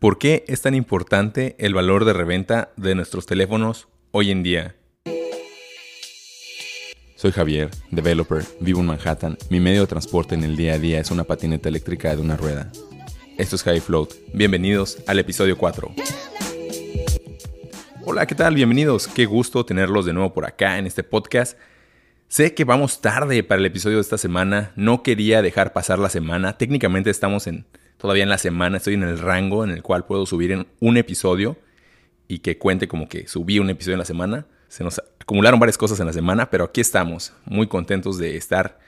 ¿Por qué es tan importante el valor de reventa de nuestros teléfonos hoy en día? Soy Javier, developer, vivo en Manhattan. Mi medio de transporte en el día a día es una patineta eléctrica de una rueda. Esto es High Float. Bienvenidos al episodio 4. Hola, ¿qué tal? Bienvenidos. Qué gusto tenerlos de nuevo por acá en este podcast. Sé que vamos tarde para el episodio de esta semana. No quería dejar pasar la semana. Técnicamente estamos en todavía en la semana, estoy en el rango en el cual puedo subir en un episodio y que cuente como que subí un episodio en la semana. Se nos acumularon varias cosas en la semana, pero aquí estamos, muy contentos de estar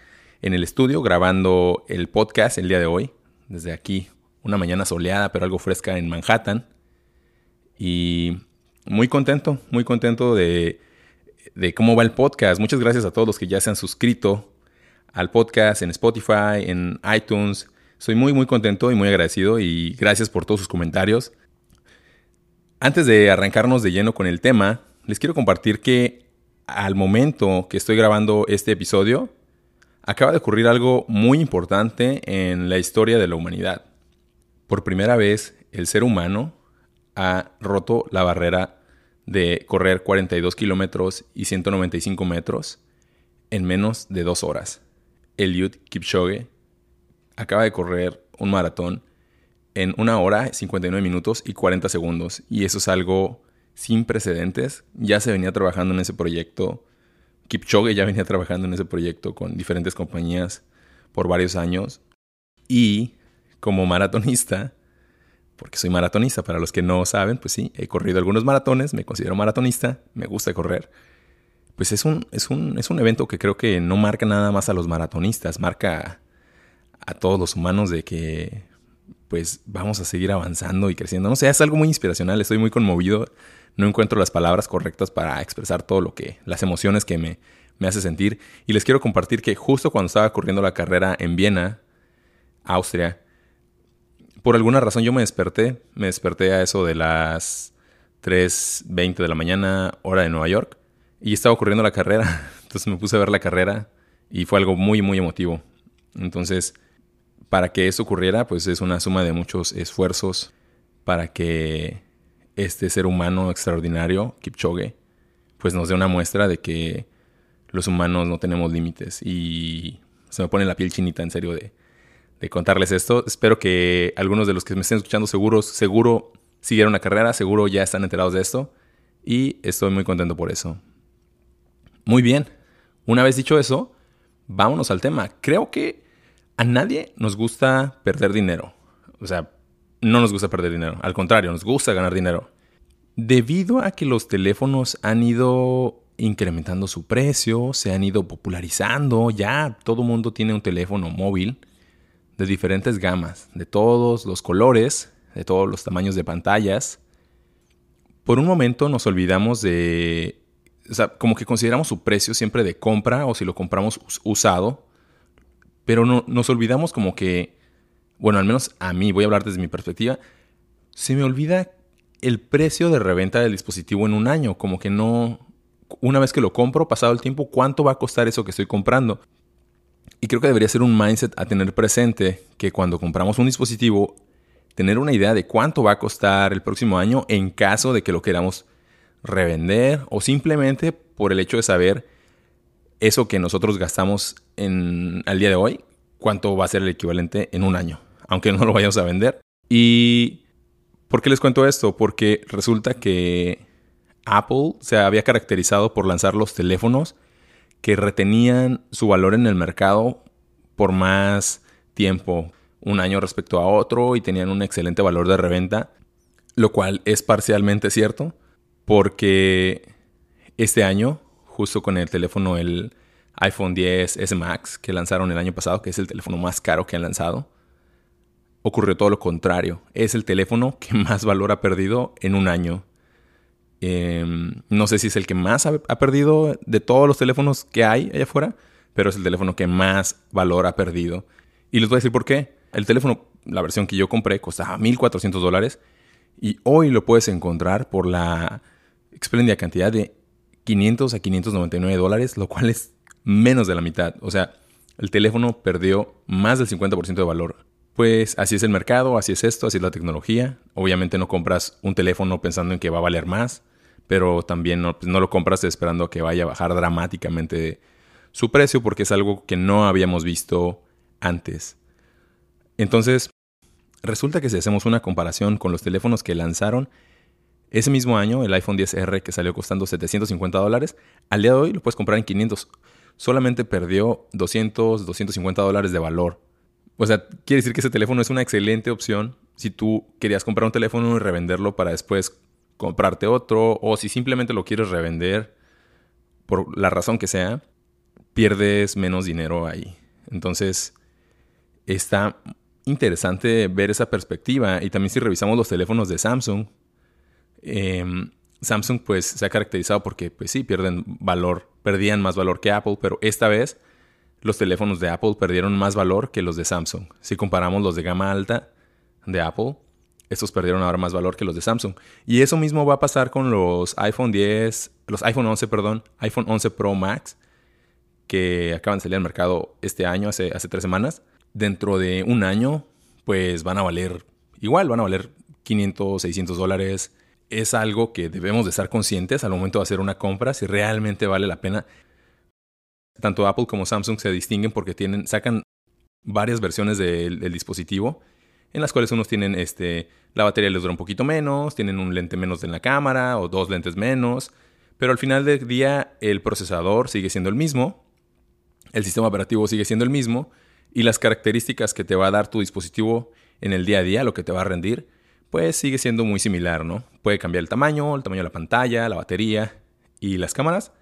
en el estudio grabando el podcast el día de hoy, desde aquí, una mañana soleada, pero algo fresca en Manhattan. Y muy contento, muy contento de, de cómo va el podcast. Muchas gracias a todos los que ya se han suscrito al podcast en Spotify, en iTunes, soy muy muy contento y muy agradecido y gracias por todos sus comentarios. Antes de arrancarnos de lleno con el tema, les quiero compartir que al momento que estoy grabando este episodio, acaba de ocurrir algo muy importante en la historia de la humanidad. Por primera vez, el ser humano ha roto la barrera de correr 42 kilómetros y 195 metros en menos de dos horas. Eliud Kipchoge acaba de correr un maratón en una hora, 59 minutos y 40 segundos. Y eso es algo sin precedentes. Ya se venía trabajando en ese proyecto. Kipchoge ya venía trabajando en ese proyecto con diferentes compañías por varios años. Y como maratonista, porque soy maratonista, para los que no saben, pues sí, he corrido algunos maratones, me considero maratonista, me gusta correr. Pues es un, es un, es un evento que creo que no marca nada más a los maratonistas, marca a todos los humanos de que pues vamos a seguir avanzando y creciendo. No sé, es algo muy inspiracional, estoy muy conmovido, no encuentro las palabras correctas para expresar todo lo que, las emociones que me, me hace sentir. Y les quiero compartir que justo cuando estaba corriendo la carrera en Viena, Austria, por alguna razón yo me desperté, me desperté a eso de las 3.20 de la mañana, hora de Nueva York, y estaba corriendo la carrera, entonces me puse a ver la carrera y fue algo muy, muy emotivo. Entonces, para que eso ocurriera, pues es una suma de muchos esfuerzos para que este ser humano extraordinario, Kipchoge, pues nos dé una muestra de que los humanos no tenemos límites. Y se me pone la piel chinita en serio de, contarles esto. Espero que algunos de los que me estén escuchando seguros, seguro siguieron la carrera, seguro ya están enterados de esto. Y estoy muy contento por eso. Muy bien. Una vez dicho eso, vámonos al tema. Creo que a nadie nos gusta perder dinero. O sea, no nos gusta perder dinero. Al contrario, nos gusta ganar dinero. Debido a que los teléfonos han ido incrementando su precio, se han ido popularizando, ya todo mundo tiene un teléfono móvil de diferentes gamas, de todos los colores, de todos los tamaños de pantallas. Por un momento nos olvidamos de, o sea, como que consideramos su precio siempre de compra o si lo compramos usado pero no, nos olvidamos como que, bueno, al menos a mí, voy a hablar desde mi perspectiva, se me olvida el precio de reventa del dispositivo en un año, como que no, una vez que lo compro, pasado el tiempo, ¿cuánto va a costar eso que estoy comprando? Y creo que debería ser un mindset a tener presente que cuando compramos un dispositivo, tener una idea de cuánto va a costar el próximo año en caso de que lo queramos revender o simplemente por el hecho de saber eso que nosotros gastamos en, al día de hoy, cuánto va a ser el equivalente en un año, aunque no lo vayamos a vender. ¿Y por qué les cuento esto? Porque resulta que Apple se había caracterizado por lanzar los teléfonos que retenían su valor en el mercado por más tiempo, un año respecto a otro, y tenían un excelente valor de reventa, lo cual es parcialmente cierto, porque este año justo con el teléfono, el iPhone 10 S Max que lanzaron el año pasado, que es el teléfono más caro que han lanzado, ocurrió todo lo contrario. Es el teléfono que más valor ha perdido en un año. Em, no sé si es el que más ha, perdido de todos los teléfonos que hay allá afuera, pero es el teléfono que más valor ha perdido. Y les voy a decir por qué. El teléfono, la versión que yo compré, costaba 1.400 dólares y hoy lo puedes encontrar por la espléndida cantidad de 500 a 599 dólares, lo cual es menos de la mitad. O sea, el teléfono perdió más del 50% de valor pues así es el mercado, así es esto, así es la tecnología. Obviamente no compras un teléfono pensando en que va a valer más, pero también no, pues, no lo compras esperando que vaya a bajar dramáticamente su precio porque es algo que no habíamos visto antes. Entonces, resulta que si hacemos una comparación con los teléfonos que lanzaron ese mismo año, el iPhone 10R que salió costando 750 dólares, al día de hoy lo puedes comprar en 500. Solamente perdió 200, 250 dólares de valor. O sea, quiere decir que ese teléfono es una excelente opción si tú querías comprar un teléfono y revenderlo para después comprarte otro, o si simplemente lo quieres revender por la razón que sea, pierdes menos dinero ahí. Entonces, está interesante ver esa perspectiva. Y también si revisamos los teléfonos de Samsung, em, Samsung pues se ha caracterizado porque pues sí, pierden valor, perdían más valor que Apple, pero esta vez los teléfonos de Apple perdieron más valor que los de Samsung. Si comparamos los de gama alta de Apple, estos perdieron ahora más valor que los de Samsung. Y eso mismo va a pasar con los iPhone 10, los iPhone 11, perdón, iPhone 11 Pro Max, que acaban de salir al mercado este año, hace, hace tres semanas dentro de un año, pues van a valer igual, van a valer 500, 600 dólares. Es algo que debemos de estar conscientes al momento de hacer una compra, si realmente vale la pena. Tanto Apple como Samsung se distinguen porque tienen, sacan varias versiones del, dispositivo, en las cuales unos tienen este, la batería les dura un poquito menos, tienen un lente menos en la cámara o dos lentes menos, pero al final del día el procesador sigue siendo el mismo, el sistema operativo sigue siendo el mismo, y las características que te va a dar tu dispositivo en el día a día, lo que te va a rendir, pues sigue siendo muy similar, ¿no? Puede cambiar el tamaño, el tamaño de la pantalla, la batería y las cámaras,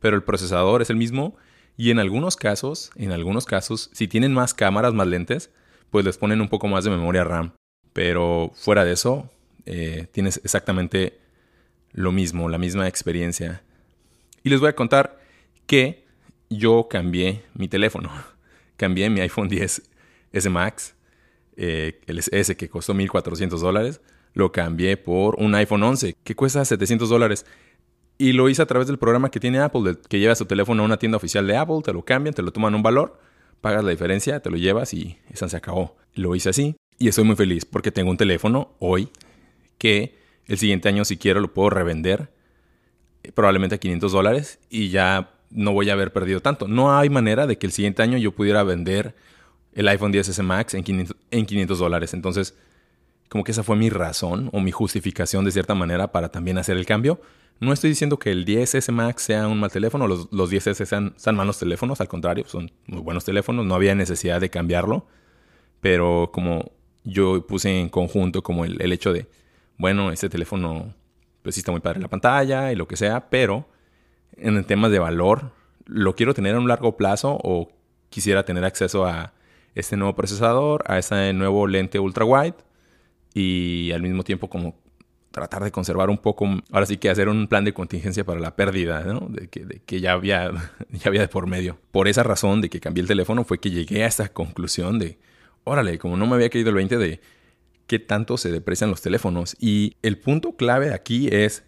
pero el procesador es el mismo y en algunos casos, en algunos casos, si tienen más cámaras, más lentes, pues les ponen un poco más de memoria RAM. Pero fuera de eso, eh, tienes exactamente lo mismo, la misma experiencia. Y les voy a contar que yo cambié mi teléfono cambié mi iPhone 10 S Max, eh, el S que costó 1.400 dólares, lo cambié por un iPhone 11 que cuesta 700 dólares. Y lo hice a través del programa que tiene Apple, que llevas tu teléfono a una tienda oficial de Apple, te lo cambian, te lo toman un valor, pagas la diferencia, te lo llevas y esa se acabó. Lo hice así y estoy muy feliz porque tengo un teléfono hoy que el siguiente año si quiero lo puedo revender eh, probablemente a 500 dólares y ya no voy a haber perdido tanto. No hay manera de que el siguiente año yo pudiera vender el iPhone 10S Max en 500, en 500 dólares. Entonces, como que esa fue mi razón o mi justificación de cierta manera para también hacer el cambio. No estoy diciendo que el 10S Max sea un mal teléfono, los, los 10S sean, sean malos teléfonos, al contrario, son muy buenos teléfonos, no había necesidad de cambiarlo, pero como yo puse en conjunto como el, el hecho de, bueno, este teléfono pues sí está muy padre la pantalla y lo que sea, pero en el tema de valor, ¿lo quiero tener a un largo plazo o quisiera tener acceso a este nuevo procesador, a ese nuevo lente ultra wide y al mismo tiempo como tratar de conservar un poco, ahora sí que hacer un plan de contingencia para la pérdida, ¿no? De que, ya, había, ya había de por medio. Por esa razón de que cambié el teléfono fue que llegué a esta conclusión de, órale, como no me había caído el 20 de qué tanto se deprecian los teléfonos. Y el punto clave aquí es,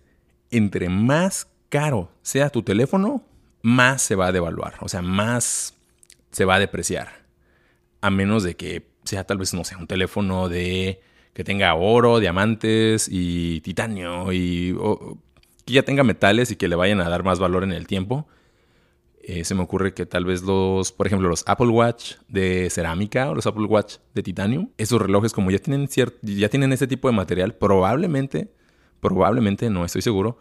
entre más caro sea tu teléfono, más se va a devaluar, o sea, más se va a depreciar. A menos de que sea tal vez, no sé, un teléfono de que tenga oro, diamantes y titanio y que ya tenga metales y que le vayan a dar más valor en el tiempo. Eh, se me ocurre que tal vez los, por ejemplo, los Apple Watch de cerámica o los Apple Watch de titanio, esos relojes como ya tienen, ya tienen ese tipo de material, probablemente, probablemente, no estoy seguro,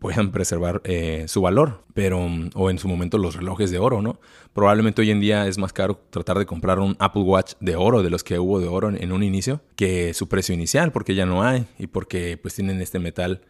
puedan preservar eh, su valor, pero o en su momento los relojes de oro, ¿no? Probablemente hoy en día es más caro tratar de comprar un Apple Watch de oro, de los que hubo de oro en, un inicio, que su precio inicial, porque ya no hay y porque pues tienen este metal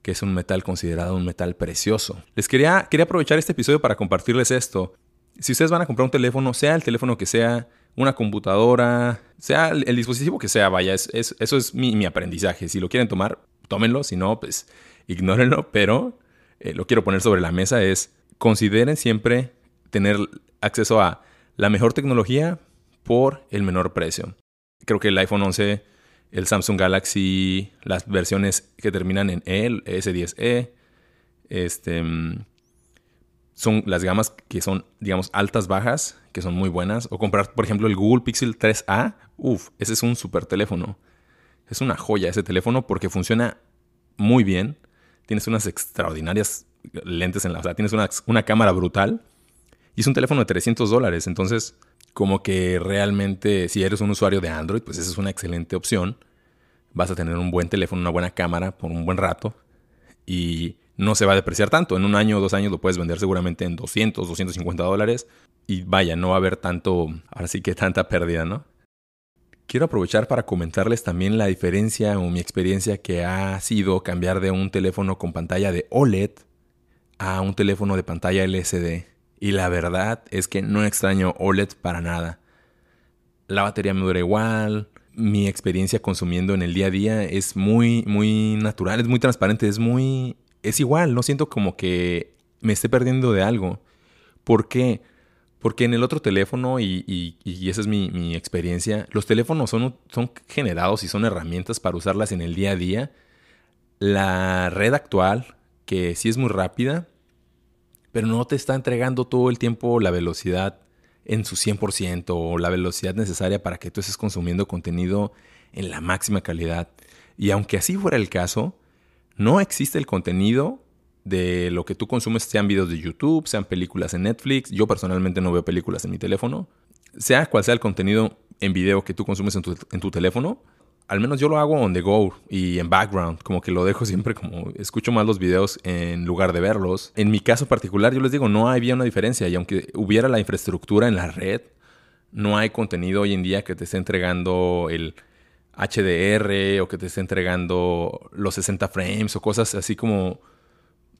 que es un metal considerado un metal precioso. Les quería, quería aprovechar este episodio para compartirles esto. Si ustedes van a comprar un teléfono, sea el teléfono que sea, una computadora, sea el, dispositivo que sea, vaya, es, eso es mi, mi aprendizaje. Si lo quieren tomar, tómenlo, si no, pues ignórenlo, pero eh, lo quiero poner sobre la mesa, es consideren siempre tener acceso a la mejor tecnología por el menor precio. Creo que el iPhone 11, el Samsung Galaxy, las versiones que terminan en E, el S10e, este, son las gamas que son, digamos, altas, bajas, que son muy buenas. O comprar, por ejemplo, el Google Pixel 3A Uf, ese es un super teléfono. Es una joya ese teléfono porque funciona muy bien. Tienes unas extraordinarias lentes en la... O sea, tienes una, una cámara brutal. Y es un teléfono de 300 dólares. Entonces, como que realmente si eres un usuario de Android, pues esa es una excelente opción. Vas a tener un buen teléfono, una buena cámara por un buen rato. Y no se va a depreciar tanto. En un año o dos años lo puedes vender seguramente en 200, 250 dólares. Y vaya, no va a haber tanto, ahora sí que tanta pérdida, ¿no? Quiero aprovechar para comentarles también la diferencia o mi experiencia que ha sido cambiar de un teléfono con pantalla de OLED a un teléfono de pantalla LCD. Y la verdad es que no extraño OLED para nada. La batería me dura igual. Mi experiencia consumiendo en el día a día es muy, muy natural, es muy transparente, es muy. es igual. No siento como que me esté perdiendo de algo. ¿Por qué? En el otro teléfono, y, esa es mi, experiencia, los teléfonos son, son generados y son herramientas para usarlas en el día a día. La red actual, que sí es muy rápida, pero no te está entregando todo el tiempo la velocidad en su 100% o la velocidad necesaria para que tú estés consumiendo contenido en la máxima calidad. Y aunque así fuera el caso, no existe el contenido de lo que tú consumes, sean videos de YouTube, sean películas en Netflix. Yo personalmente no veo películas en mi teléfono. Sea cual sea el contenido en video que tú consumes en tu, teléfono, al menos yo lo hago on the go y en background, como que lo dejo siempre como escucho más los videos en lugar de verlos. En mi caso particular, yo les digo, no había una diferencia y aunque hubiera la infraestructura en la red, no hay contenido hoy en día que te esté entregando el HDR o que te esté entregando los 60 frames o cosas así como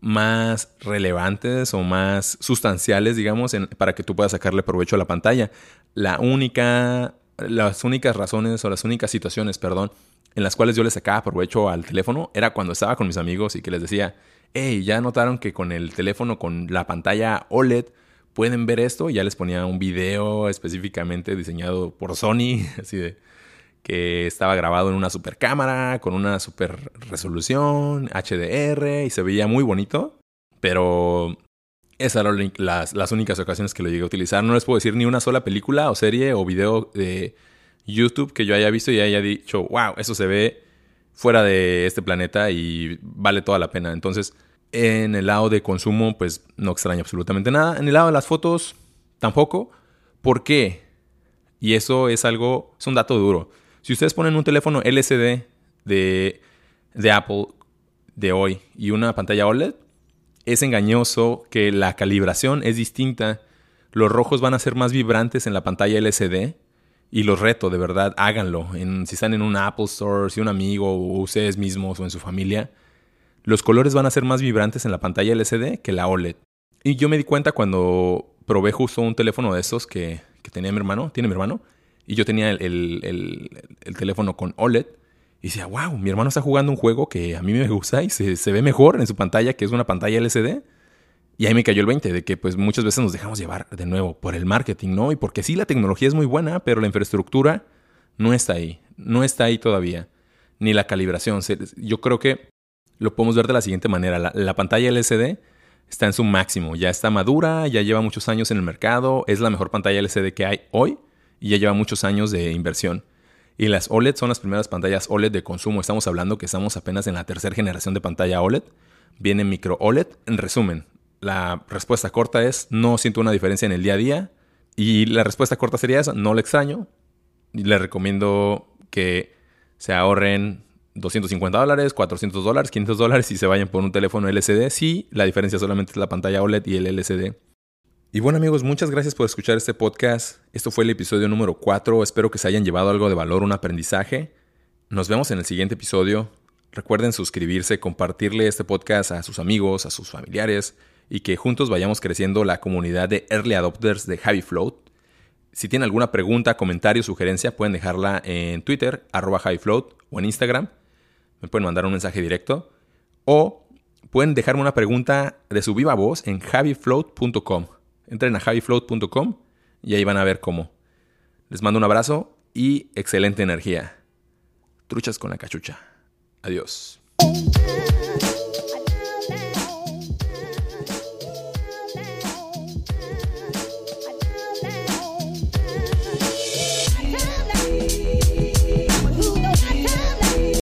más relevantes o más sustanciales, digamos, para que tú puedas sacarle provecho a la pantalla. La única, las únicas razones o las únicas situaciones, perdón, en las cuales yo le sacaba provecho al teléfono era cuando estaba con mis amigos y que les decía, hey, ya notaron que con el teléfono, con la pantalla OLED, pueden ver esto. Ya les ponía un video específicamente diseñado por Sony, así de que estaba grabado en una super cámara, con una super resolución, HDR, y se veía muy bonito. Pero esas eran las, las únicas ocasiones que lo llegué a utilizar. No les puedo decir ni una sola película o serie o video de YouTube que yo haya visto y haya dicho, wow, eso se ve fuera de este planeta y vale toda la pena. Entonces, en el lado de consumo, pues no extraño absolutamente nada. En el lado de las fotos, tampoco. ¿Por qué? Y eso es algo, es un dato duro. Si ustedes ponen un teléfono LCD de, Apple de hoy y una pantalla OLED, es engañoso que la calibración es distinta. Los rojos van a ser más vibrantes en la pantalla LCD y los reto, de verdad, háganlo. Si están en un Apple Store, si un amigo o ustedes mismos o en su familia, los colores van a ser más vibrantes en la pantalla LCD que la OLED. Y yo me di cuenta cuando probé justo un teléfono de esos que tenía mi hermano, tiene mi hermano, y yo tenía el, teléfono con OLED. Y decía, wow, mi hermano está jugando un juego que a mí me gusta y se, ve mejor en su pantalla, que es una pantalla LCD. Y ahí me cayó el 20 de que pues muchas veces nos dejamos llevar de nuevo por el marketing, ¿no? Y porque sí, la tecnología es muy buena, pero la infraestructura no está ahí. No está ahí todavía. Ni la calibración. Yo creo que lo podemos ver de la siguiente manera. La, la pantalla LCD está en su máximo. Ya está madura, ya lleva muchos años en el mercado. Es la mejor pantalla LCD que hay hoy y ya lleva muchos años de inversión. Y las OLED son las primeras pantallas OLED de consumo. Estamos hablando que estamos apenas en la tercera generación de pantalla OLED. Viene micro OLED. En resumen, la respuesta corta es no siento una diferencia en el día a día. Y la respuesta corta sería esa, no le extraño. Le recomiendo que se ahorren 250 dólares, 400 dólares, 500 dólares y se vayan por un teléfono LCD. Sí, la diferencia solamente es la pantalla OLED y el LCD. Y bueno amigos, muchas gracias por escuchar este podcast. Esto fue el episodio número 4. Espero que se hayan llevado algo de valor, un aprendizaje. Nos vemos en el siguiente episodio. Recuerden suscribirse, compartirle este podcast a sus amigos, a sus familiares y que juntos vayamos creciendo la comunidad de Early Adopters de Javi Float. Si tienen alguna pregunta, comentario, sugerencia, pueden dejarla en Twitter, arroba Float, o en Instagram. Me pueden mandar un mensaje directo. O pueden dejarme una pregunta de su viva voz en javifloat.com. Entren a javifloat.com y ahí van a ver cómo. Les mando un abrazo y excelente energía. Truchas con la cachucha. Adiós.